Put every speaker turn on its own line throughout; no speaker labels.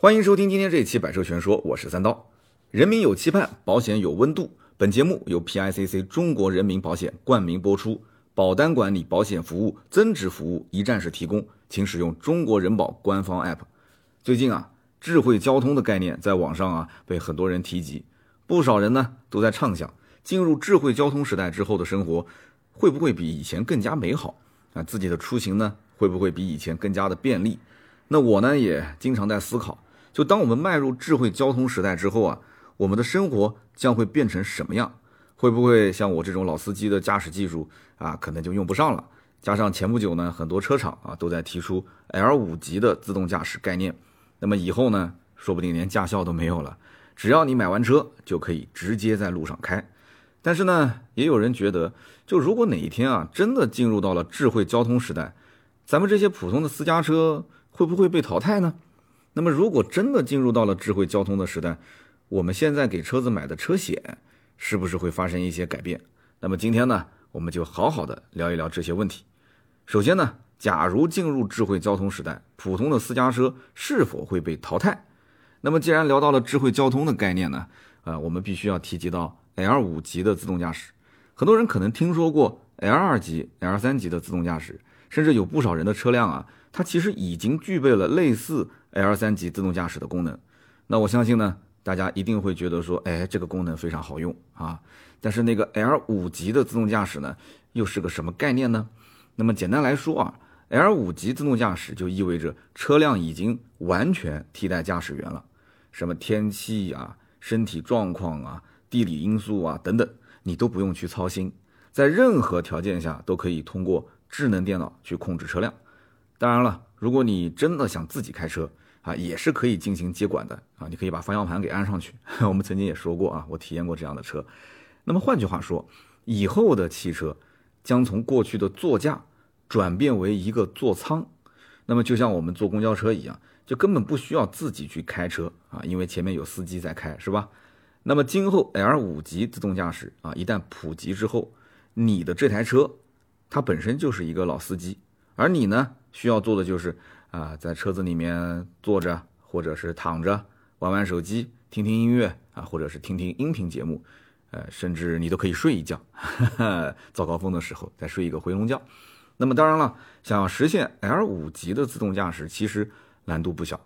欢迎收听今天这一期《百车全说》，我是三刀。人民有期盼，保险有温度。本节目由 PICC 中国人民保险冠名播出，保单管理、保险服务、增值服务一站式提供，请使用中国人保官方 App。最近啊，智慧交通的概念在网上啊被很多人提及，不少人呢都在畅想，进入智慧交通时代之后的生活会不会比以前更加美好啊？自己的出行呢会不会比以前更加的便利？那我呢也经常在思考，就当我们迈入智慧交通时代之后啊。我们的生活将会变成什么样？会不会像我这种老司机的驾驶技术啊，可能就用不上了？加上前不久呢，很多车厂啊都在提出 L 五级的自动驾驶概念，那么以后呢，说不定连驾校都没有了，只要你买完车就可以直接在路上开。但是呢，也有人觉得，就如果哪一天啊，真的进入到了智慧交通时代，咱们这些普通的私家车会不会被淘汰呢？那么如果真的进入到了智慧交通的时代，我们现在给车子买的车险，是不是会发生一些改变？那么今天呢，我们就好好的聊一聊这些问题。首先呢，假如进入智慧交通时代，普通的私家车是否会被淘汰？那么既然聊到了智慧交通的概念呢，呃，我们必须要提及到 L 五级的自动驾驶。很多人可能听说过 L 二级、L 三级的自动驾驶，甚至有不少人的车辆啊，它其实已经具备了类似 L 三级自动驾驶的功能。那我相信呢。大家一定会觉得说，哎，这个功能非常好用啊。但是那个 L 五级的自动驾驶呢，又是个什么概念呢？那么简单来说啊，L 五级自动驾驶就意味着车辆已经完全替代驾驶员了，什么天气啊、身体状况啊、地理因素啊等等，你都不用去操心，在任何条件下都可以通过智能电脑去控制车辆。当然了，如果你真的想自己开车，啊，也是可以进行接管的啊！你可以把方向盘给安上去。我们曾经也说过啊，我体验过这样的车。那么换句话说，以后的汽车将从过去的座驾转变为一个座舱。那么就像我们坐公交车一样，就根本不需要自己去开车啊，因为前面有司机在开，是吧？那么今后 L 五级自动驾驶啊，一旦普及之后，你的这台车它本身就是一个老司机，而你呢，需要做的就是。啊，在车子里面坐着，或者是躺着玩玩手机，听听音乐啊，或者是听听音频节目，呃，甚至你都可以睡一觉，早高峰的时候再睡一个回笼觉。那么当然了，想要实现 L 五级的自动驾驶，其实难度不小。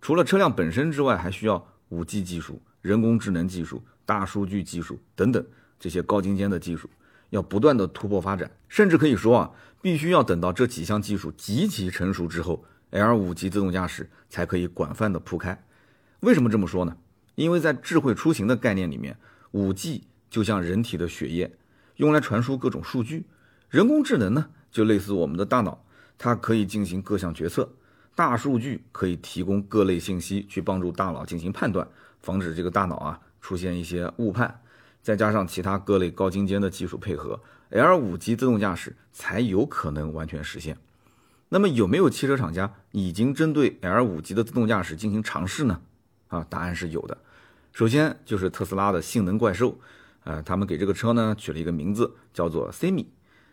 除了车辆本身之外，还需要五 G 技术、人工智能技术、大数据技术等等这些高精尖的技术，要不断的突破发展，甚至可以说啊，必须要等到这几项技术极其成熟之后。L 五级自动驾驶才可以广泛的铺开，为什么这么说呢？因为在智慧出行的概念里面，五 G 就像人体的血液，用来传输各种数据；人工智能呢，就类似我们的大脑，它可以进行各项决策；大数据可以提供各类信息，去帮助大脑进行判断，防止这个大脑啊出现一些误判。再加上其他各类高精尖的技术配合，L 五级自动驾驶才有可能完全实现。那么有没有汽车厂家已经针对 L 五级的自动驾驶进行尝试呢？啊，答案是有的。首先就是特斯拉的性能怪兽，呃，他们给这个车呢取了一个名字，叫做 Semi。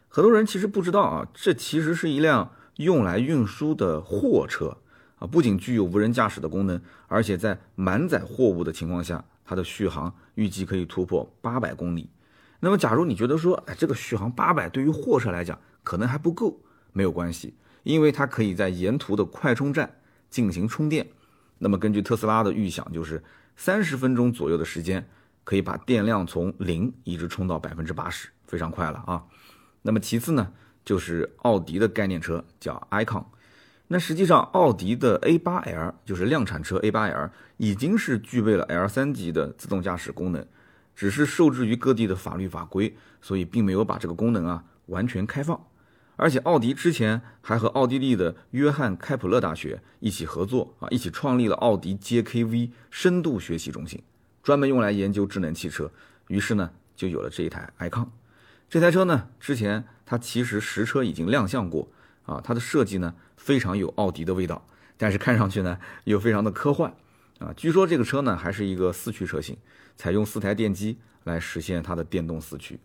很多人其实不知道啊，这其实是一辆用来运输的货车啊，不仅具有无人驾驶的功能，而且在满载货物的情况下，它的续航预计可以突破八百公里。那么，假如你觉得说，哎，这个续航八百对于货车来讲可能还不够，没有关系。因为它可以在沿途的快充站进行充电，那么根据特斯拉的预想，就是三十分钟左右的时间，可以把电量从零一直充到百分之八十，非常快了啊。那么其次呢，就是奥迪的概念车叫 icon，那实际上奥迪的 A8L 就是量产车 A8L 已经是具备了 L3 级的自动驾驶功能，只是受制于各地的法律法规，所以并没有把这个功能啊完全开放。而且奥迪之前还和奥地利的约翰开普勒大学一起合作啊，一起创立了奥迪 JKV 深度学习中心，专门用来研究智能汽车。于是呢，就有了这一台 icon。这台车呢，之前它其实实车已经亮相过啊，它的设计呢非常有奥迪的味道，但是看上去呢又非常的科幻啊。据说这个车呢还是一个四驱车型，采用四台电机来实现它的电动四驱。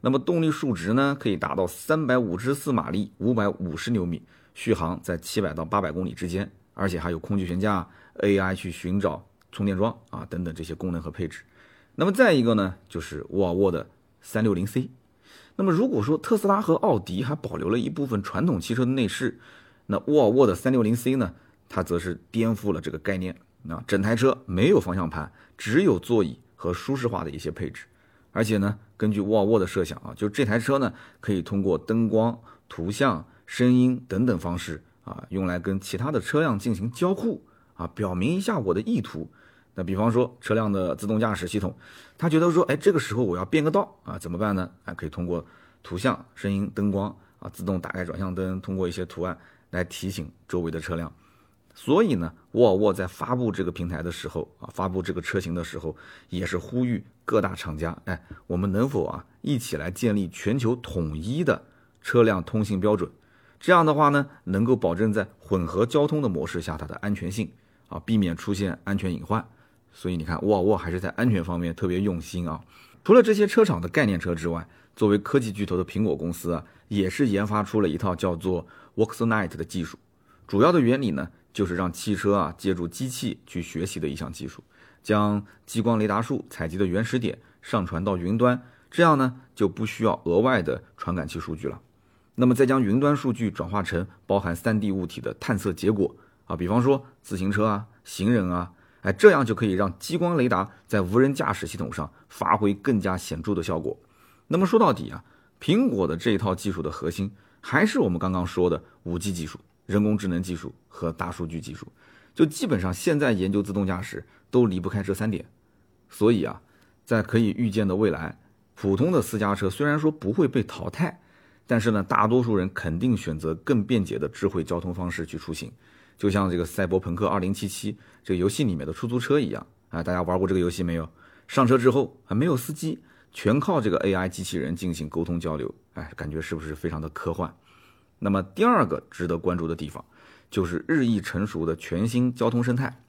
那么动力数值呢，可以达到三百五十四马力，五百五十牛米，续航在七百到八百公里之间，而且还有空气悬架、AI 去寻找充电桩啊等等这些功能和配置。那么再一个呢，就是沃尔沃的 360C。那么如果说特斯拉和奥迪还保留了一部分传统汽车的内饰，那沃尔沃的 360C 呢，它则是颠覆了这个概念啊，整台车没有方向盘，只有座椅和舒适化的一些配置。而且呢，根据沃尔沃的设想啊，就这台车呢，可以通过灯光、图像、声音等等方式啊，用来跟其他的车辆进行交互啊，表明一下我的意图。那比方说车辆的自动驾驶系统，他觉得说，哎，这个时候我要变个道啊，怎么办呢？啊，可以通过图像、声音、灯光啊，自动打开转向灯，通过一些图案来提醒周围的车辆。所以呢，沃尔沃在发布这个平台的时候啊，发布这个车型的时候，也是呼吁各大厂家，哎，我们能否啊一起来建立全球统一的车辆通信标准？这样的话呢，能够保证在混合交通的模式下它的安全性啊，避免出现安全隐患。所以你看，沃尔沃还是在安全方面特别用心啊。除了这些车厂的概念车之外，作为科技巨头的苹果公司啊，也是研发出了一套叫做 Voxnight 的技术，主要的原理呢。就是让汽车啊借助机器去学习的一项技术，将激光雷达束采集的原始点上传到云端，这样呢就不需要额外的传感器数据了。那么再将云端数据转化成包含 3D 物体的探测结果啊，比方说自行车啊、行人啊，哎，这样就可以让激光雷达在无人驾驶系统上发挥更加显著的效果。那么说到底啊，苹果的这一套技术的核心还是我们刚刚说的 5G 技术。人工智能技术和大数据技术，就基本上现在研究自动驾驶都离不开这三点。所以啊，在可以预见的未来，普通的私家车虽然说不会被淘汰，但是呢，大多数人肯定选择更便捷的智慧交通方式去出行。就像这个《赛博朋克2077》这个游戏里面的出租车一样啊，大家玩过这个游戏没有？上车之后还没有司机，全靠这个 AI 机器人进行沟通交流，哎，感觉是不是非常的科幻？那么第二个值得关注的地方，就是日益成熟的全新交通生态。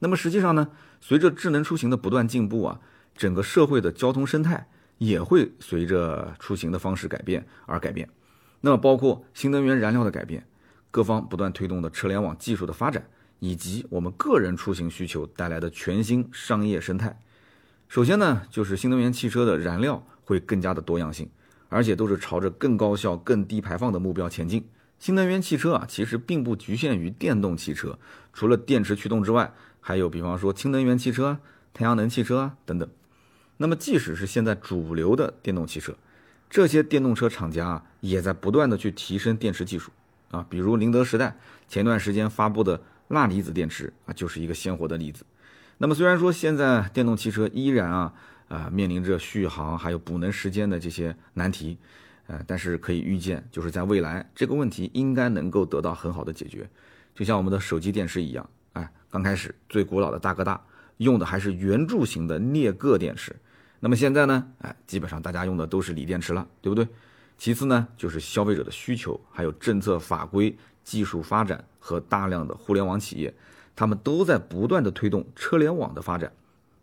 那么实际上呢，随着智能出行的不断进步啊，整个社会的交通生态也会随着出行的方式改变而改变。那么包括新能源燃料的改变，各方不断推动的车联网技术的发展，以及我们个人出行需求带来的全新商业生态。首先呢，就是新能源汽车的燃料会更加的多样性。而且都是朝着更高效、更低排放的目标前进。新能源汽车啊，其实并不局限于电动汽车，除了电池驱动之外，还有比方说氢能源汽车、太阳能汽车啊等等。那么，即使是现在主流的电动汽车，这些电动车厂家啊，也在不断的去提升电池技术啊。比如宁德时代前段时间发布的钠离子电池啊，就是一个鲜活的例子。那么，虽然说现在电动汽车依然啊。啊，面临着续航还有补能时间的这些难题，呃，但是可以预见，就是在未来这个问题应该能够得到很好的解决。就像我们的手机电池一样，哎，刚开始最古老的大哥大用的还是圆柱形的镍铬电池，那么现在呢，哎，基本上大家用的都是锂电池了，对不对？其次呢，就是消费者的需求，还有政策法规、技术发展和大量的互联网企业，他们都在不断的推动车联网的发展。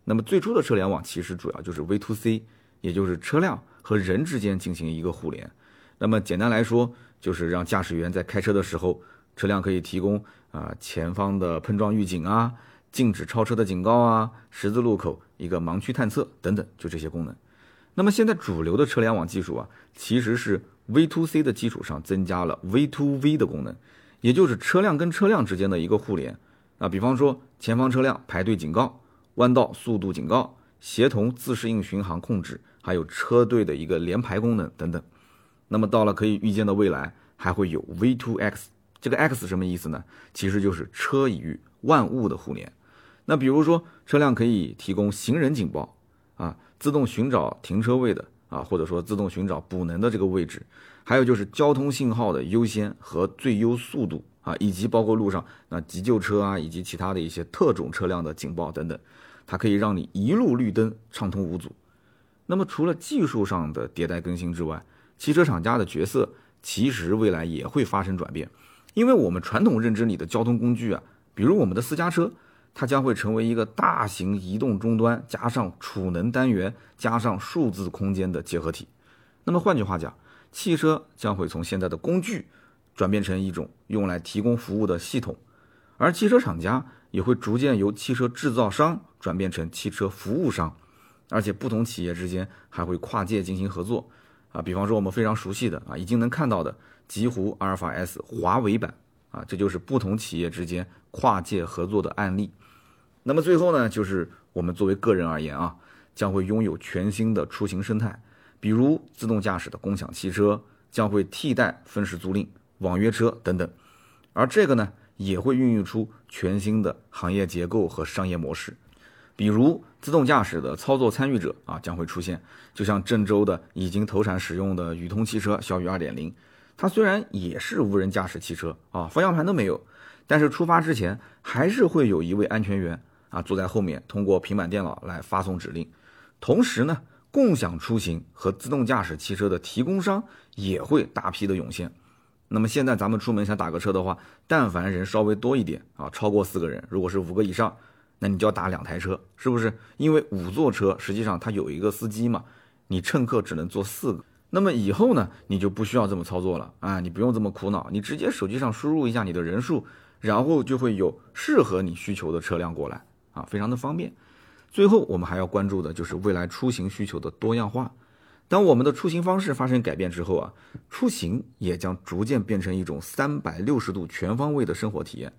那么最初的车联网其实主要就是 V to C，也就是车辆和人之间进行一个互联。那么简单来说，就是让驾驶员在开车的时候，车辆可以提供啊前方的碰撞预警啊、禁止超车的警告啊、十字路口一个盲区探测等等，就这些功能。那么现在主流的车联网技术啊，其实是 V to C 的基础上增加了 V to V 的功能，也就是车辆跟车辆之间的一个互联啊。比方说前方车辆排队警告。弯道速度警告、协同自适应巡航控制，还有车队的一个联排功能等等。那么到了可以预见的未来，还会有 V2X。这个 X 什么意思呢？其实就是车与万物的互联。那比如说，车辆可以提供行人警报啊，自动寻找停车位的啊，或者说自动寻找补能的这个位置。还有就是交通信号的优先和最优速度啊，以及包括路上那急救车啊，以及其他的一些特种车辆的警报等等。它可以让你一路绿灯畅通无阻。那么除了技术上的迭代更新之外，汽车厂家的角色其实未来也会发生转变。因为我们传统认知里的交通工具啊，比如我们的私家车，它将会成为一个大型移动终端加上储能单元加上数字空间的结合体。那么换句话讲，汽车将会从现在的工具转变成一种用来提供服务的系统。而汽车厂家也会逐渐由汽车制造商转变成汽车服务商，而且不同企业之间还会跨界进行合作。啊，比方说我们非常熟悉的啊，已经能看到的极狐阿尔法 S 华为版啊，这就是不同企业之间跨界合作的案例。那么最后呢，就是我们作为个人而言啊，将会拥有全新的出行生态，比如自动驾驶的共享汽车将会替代分时租赁、网约车等等，而这个呢，也会孕育出全新的行业结构和商业模式。比如自动驾驶的操作参与者啊将会出现，就像郑州的已经投产使用的宇通汽车小宇二点零，它虽然也是无人驾驶汽车啊，方向盘都没有，但是出发之前还是会有一位安全员啊坐在后面，通过平板电脑来发送指令。同时呢，共享出行和自动驾驶汽车的提供商也会大批的涌现。那么现在咱们出门想打个车的话，但凡人稍微多一点啊，超过四个人，如果是五个以上。那你就要打两台车，是不是？因为五座车实际上它有一个司机嘛，你乘客只能坐四个。那么以后呢，你就不需要这么操作了啊，你不用这么苦恼，你直接手机上输入一下你的人数，然后就会有适合你需求的车辆过来啊，非常的方便。最后我们还要关注的就是未来出行需求的多样化。当我们的出行方式发生改变之后啊，出行也将逐渐变成一种三百六十度全方位的生活体验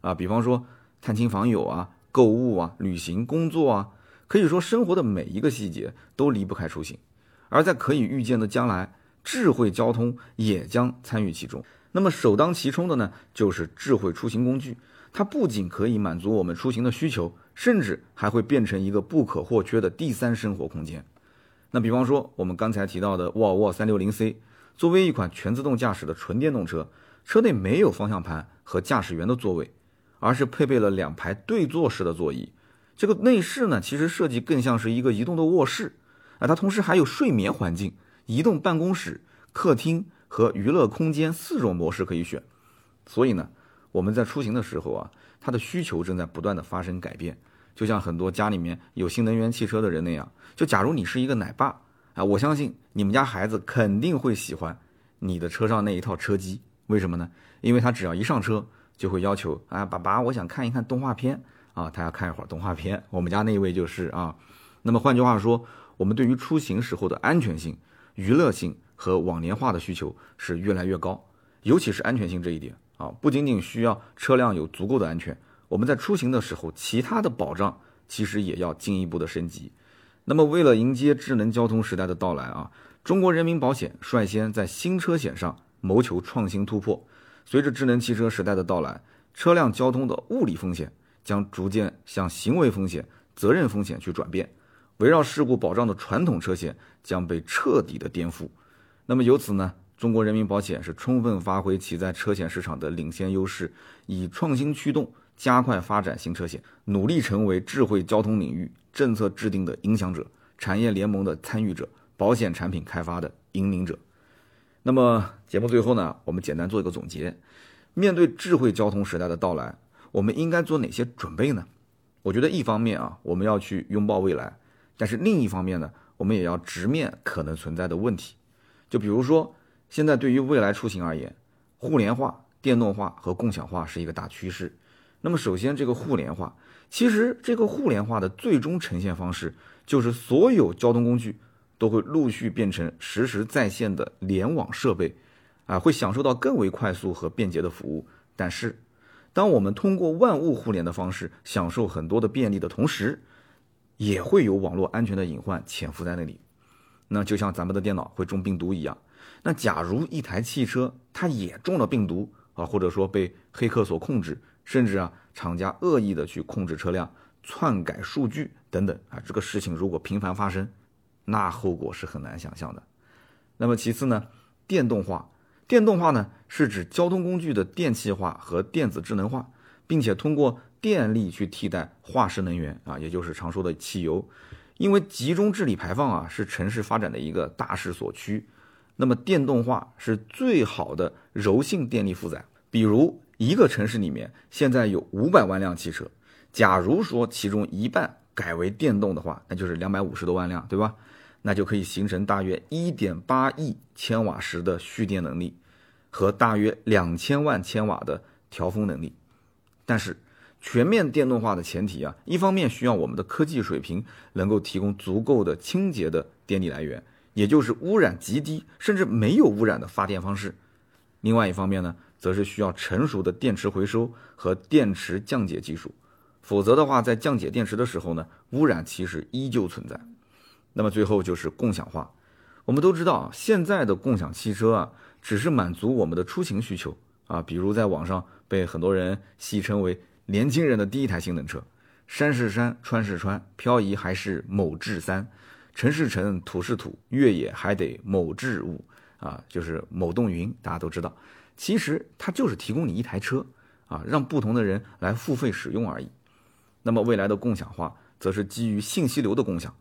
啊，比方说探亲访友啊。购物啊，旅行、工作啊，可以说生活的每一个细节都离不开出行。而在可以预见的将来，智慧交通也将参与其中。那么首当其冲的呢，就是智慧出行工具。它不仅可以满足我们出行的需求，甚至还会变成一个不可或缺的第三生活空间。那比方说，我们刚才提到的沃尔沃 360C，作为一款全自动驾驶的纯电动车，车内没有方向盘和驾驶员的座位。而是配备了两排对坐式的座椅，这个内饰呢，其实设计更像是一个移动的卧室啊，它同时还有睡眠环境、移动办公室、客厅和娱乐空间四种模式可以选。所以呢，我们在出行的时候啊，它的需求正在不断的发生改变。就像很多家里面有新能源汽车的人那样，就假如你是一个奶爸啊，我相信你们家孩子肯定会喜欢你的车上那一套车机。为什么呢？因为他只要一上车。就会要求啊，爸爸，我想看一看动画片啊，他要看一会儿动画片。我们家那位就是啊。那么换句话说，我们对于出行时候的安全性、娱乐性和网联化的需求是越来越高，尤其是安全性这一点啊，不仅仅需要车辆有足够的安全，我们在出行的时候，其他的保障其实也要进一步的升级。那么为了迎接智能交通时代的到来啊，中国人民保险率先在新车险上谋求创新突破。随着智能汽车时代的到来，车辆交通的物理风险将逐渐向行为风险、责任风险去转变，围绕事故保障的传统车险将被彻底的颠覆。那么由此呢，中国人民保险是充分发挥其在车险市场的领先优势，以创新驱动，加快发展新车险，努力成为智慧交通领域政策制定的影响者、产业联盟的参与者、保险产品开发的引领者。那么节目最后呢，我们简单做一个总结。面对智慧交通时代的到来，我们应该做哪些准备呢？我觉得一方面啊，我们要去拥抱未来，但是另一方面呢，我们也要直面可能存在的问题。就比如说，现在对于未来出行而言，互联化、电动化和共享化是一个大趋势。那么首先，这个互联化，其实这个互联化的最终呈现方式，就是所有交通工具。都会陆续变成实时在线的联网设备，啊，会享受到更为快速和便捷的服务。但是，当我们通过万物互联的方式享受很多的便利的同时，也会有网络安全的隐患潜伏在那里。那就像咱们的电脑会中病毒一样。那假如一台汽车它也中了病毒啊，或者说被黑客所控制，甚至啊厂家恶意的去控制车辆、篡改数据等等啊，这个事情如果频繁发生。那后果是很难想象的。那么其次呢，电动化，电动化呢是指交通工具的电气化和电子智能化，并且通过电力去替代化石能源啊，也就是常说的汽油。因为集中治理排放啊是城市发展的一个大势所趋，那么电动化是最好的柔性电力负载。比如一个城市里面现在有五百万辆汽车，假如说其中一半改为电动的话，那就是两百五十多万辆，对吧？那就可以形成大约一点八亿千瓦时的蓄电能力，和大约两千万千瓦的调峰能力。但是全面电动化的前提啊，一方面需要我们的科技水平能够提供足够的清洁的电力来源，也就是污染极低甚至没有污染的发电方式；另外一方面呢，则是需要成熟的电池回收和电池降解技术。否则的话，在降解电池的时候呢，污染其实依旧存在。那么最后就是共享化。我们都知道啊，现在的共享汽车啊，只是满足我们的出行需求啊，比如在网上被很多人戏称为年轻人的第一台性能车，山是山，川是川，漂移还是某智三，城是城，土是土，越野还得某智五啊，就是某动云，大家都知道，其实它就是提供你一台车啊，让不同的人来付费使用而已。那么未来的共享化，则是基于信息流的共享。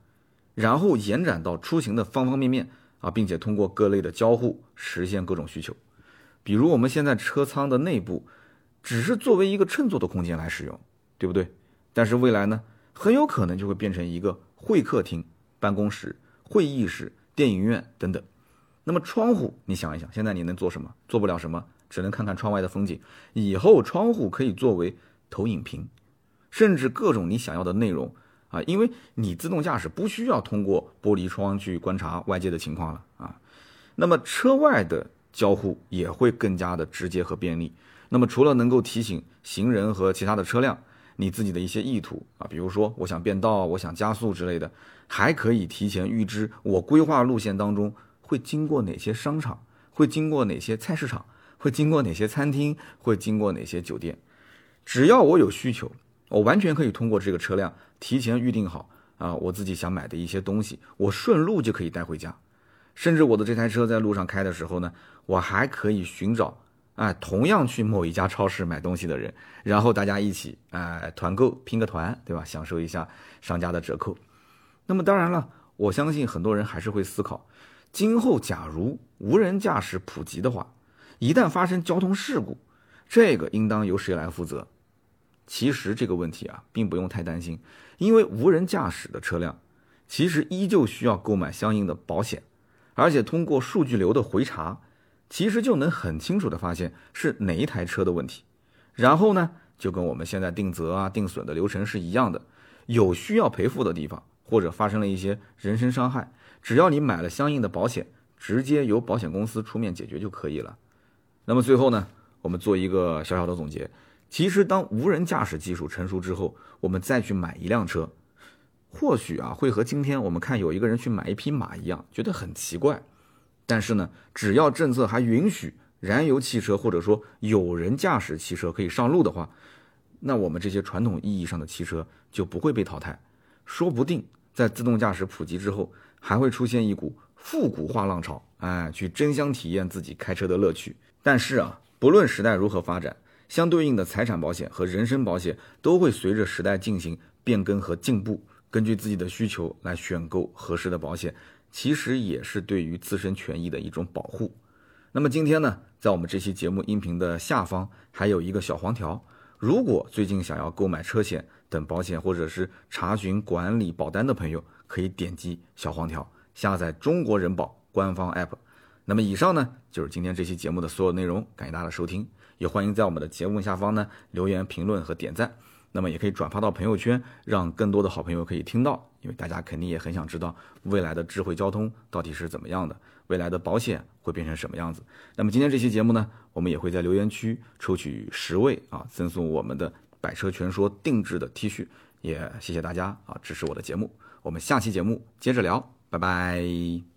然后延展到出行的方方面面啊，并且通过各类的交互实现各种需求。比如我们现在车舱的内部，只是作为一个乘坐的空间来使用，对不对？但是未来呢，很有可能就会变成一个会客厅、办公室、会议室、电影院等等。那么窗户，你想一想，现在你能做什么？做不了什么，只能看看窗外的风景。以后窗户可以作为投影屏，甚至各种你想要的内容。啊，因为你自动驾驶不需要通过玻璃窗去观察外界的情况了啊。那么车外的交互也会更加的直接和便利。那么除了能够提醒行人和其他的车辆你自己的一些意图啊，比如说我想变道、我想加速之类的，还可以提前预知我规划路线当中会经过哪些商场，会经过哪些菜市场，会经过哪些餐厅，会经过哪些酒店。只要我有需求。我完全可以通过这个车辆提前预定好啊，我自己想买的一些东西，我顺路就可以带回家。甚至我的这台车在路上开的时候呢，我还可以寻找哎同样去某一家超市买东西的人，然后大家一起哎团购拼个团，对吧？享受一下商家的折扣。那么当然了，我相信很多人还是会思考，今后假如无人驾驶普及的话，一旦发生交通事故，这个应当由谁来负责？其实这个问题啊，并不用太担心，因为无人驾驶的车辆，其实依旧需要购买相应的保险，而且通过数据流的回查，其实就能很清楚的发现是哪一台车的问题。然后呢，就跟我们现在定责啊、定损的流程是一样的，有需要赔付的地方，或者发生了一些人身伤害，只要你买了相应的保险，直接由保险公司出面解决就可以了。那么最后呢，我们做一个小小的总结。其实，当无人驾驶技术成熟之后，我们再去买一辆车，或许啊会和今天我们看有一个人去买一匹马一样，觉得很奇怪。但是呢，只要政策还允许燃油汽车或者说有人驾驶汽车可以上路的话，那我们这些传统意义上的汽车就不会被淘汰。说不定在自动驾驶普及之后，还会出现一股复古化浪潮，哎，去争相体验自己开车的乐趣。但是啊，不论时代如何发展。相对应的财产保险和人身保险都会随着时代进行变更和进步，根据自己的需求来选购合适的保险，其实也是对于自身权益的一种保护。那么今天呢，在我们这期节目音频的下方还有一个小黄条，如果最近想要购买车险等保险，或者是查询管理保单的朋友，可以点击小黄条下载中国人保官方 app。那么以上呢，就是今天这期节目的所有内容，感谢大家的收听。也欢迎在我们的节目下方呢留言评论和点赞，那么也可以转发到朋友圈，让更多的好朋友可以听到，因为大家肯定也很想知道未来的智慧交通到底是怎么样的，未来的保险会变成什么样子。那么今天这期节目呢，我们也会在留言区抽取十位啊，赠送我们的百车全说定制的 T 恤，也谢谢大家啊支持我的节目，我们下期节目接着聊，拜拜。